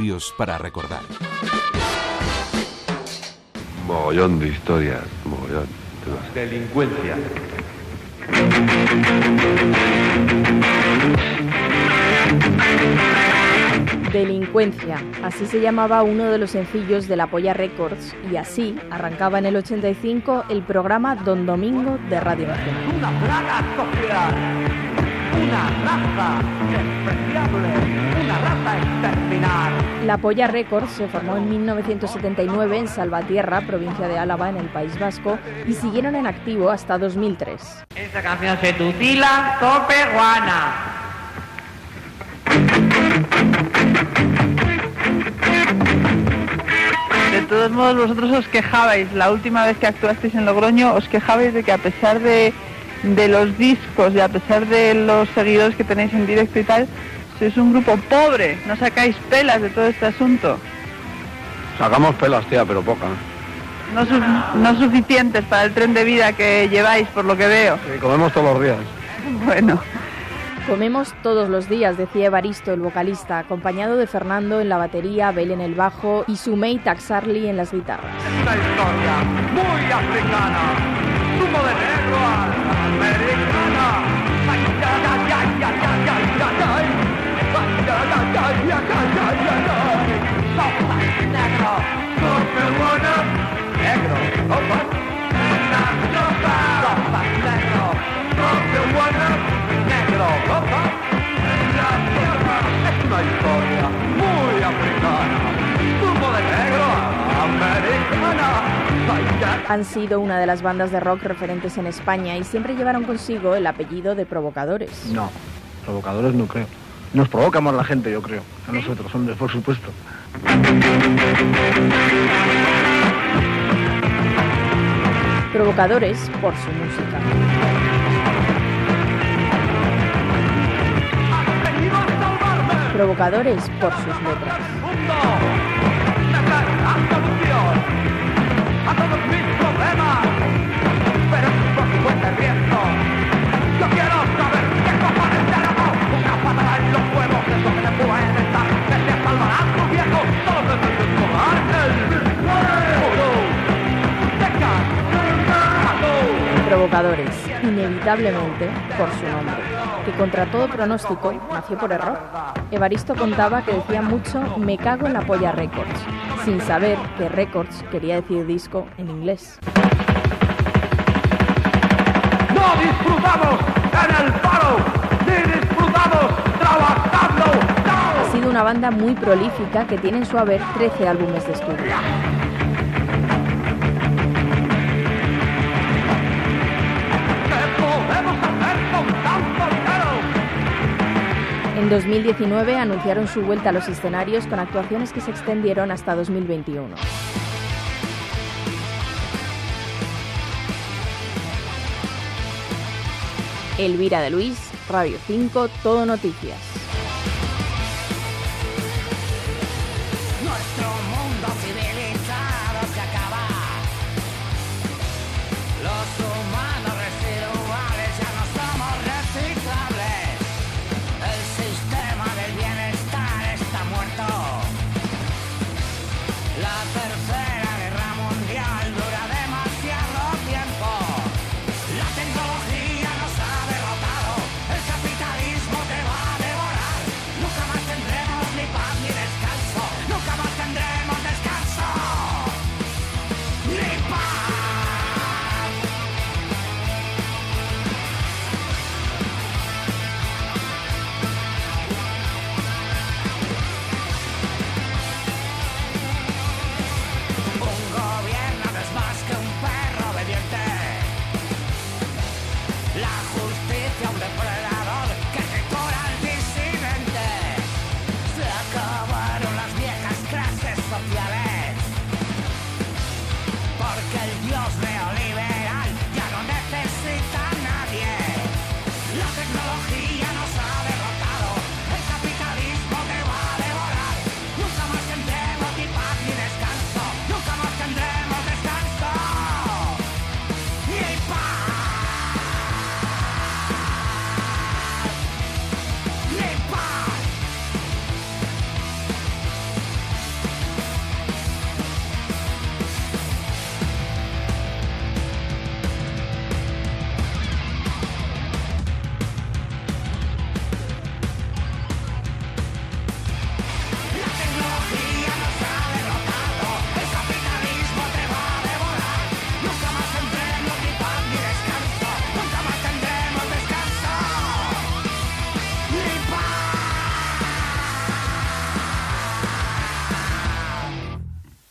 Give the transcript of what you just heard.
audios para recordar. Mogollón de historias, mogollón. Delincuencia. Delincuencia, así se llamaba uno de los sencillos de la Polla Records y así arrancaba en el 85 el programa Don Domingo de Radio Nacional. Raza despreciable. Una raza exterminar. La Polla Records se formó en 1979 en Salvatierra, provincia de Álava, en el País Vasco, y siguieron en activo hasta 2003. Esta canción se titula Tope Guana. De todos modos, vosotros os quejabais, la última vez que actuasteis en Logroño, os quejabais de que a pesar de, de los discos y a pesar de los seguidores que tenéis en directo y tal, sois un grupo pobre, no sacáis pelas de todo este asunto. Sacamos pelas, tía, pero poca. No, su- no suficientes para el tren de vida que lleváis, por lo que veo. Sí, comemos todos los días. Bueno, Comemos todos los días, decía Evaristo, el vocalista, acompañado de Fernando en la batería, Abel en el bajo y Sumei Taxarli en las guitarras. Una historia muy africana. Zumo de negro America. Han sido una de las bandas de rock referentes en España y siempre llevaron consigo el apellido de provocadores. No, provocadores no creo. Nos provocamos la gente, yo creo. A nosotros, hombres, por supuesto. Provocadores por su música. Provocadores por sus letras. Provocadores, inevitablemente por su nombre, que contra todo pronóstico nació por error. Evaristo contaba que decía mucho me cago en la polla records, sin saber que records quería decir disco en inglés. no disfrutamos en el paro ni disfrutamos trabajando no Ha sido una banda muy prolífica que tiene en su haber 13 álbumes de estudio. En 2019 anunciaron su vuelta a los escenarios con actuaciones que se extendieron hasta 2021. Elvira de Luis, Radio 5, Todo Noticias. not better flag.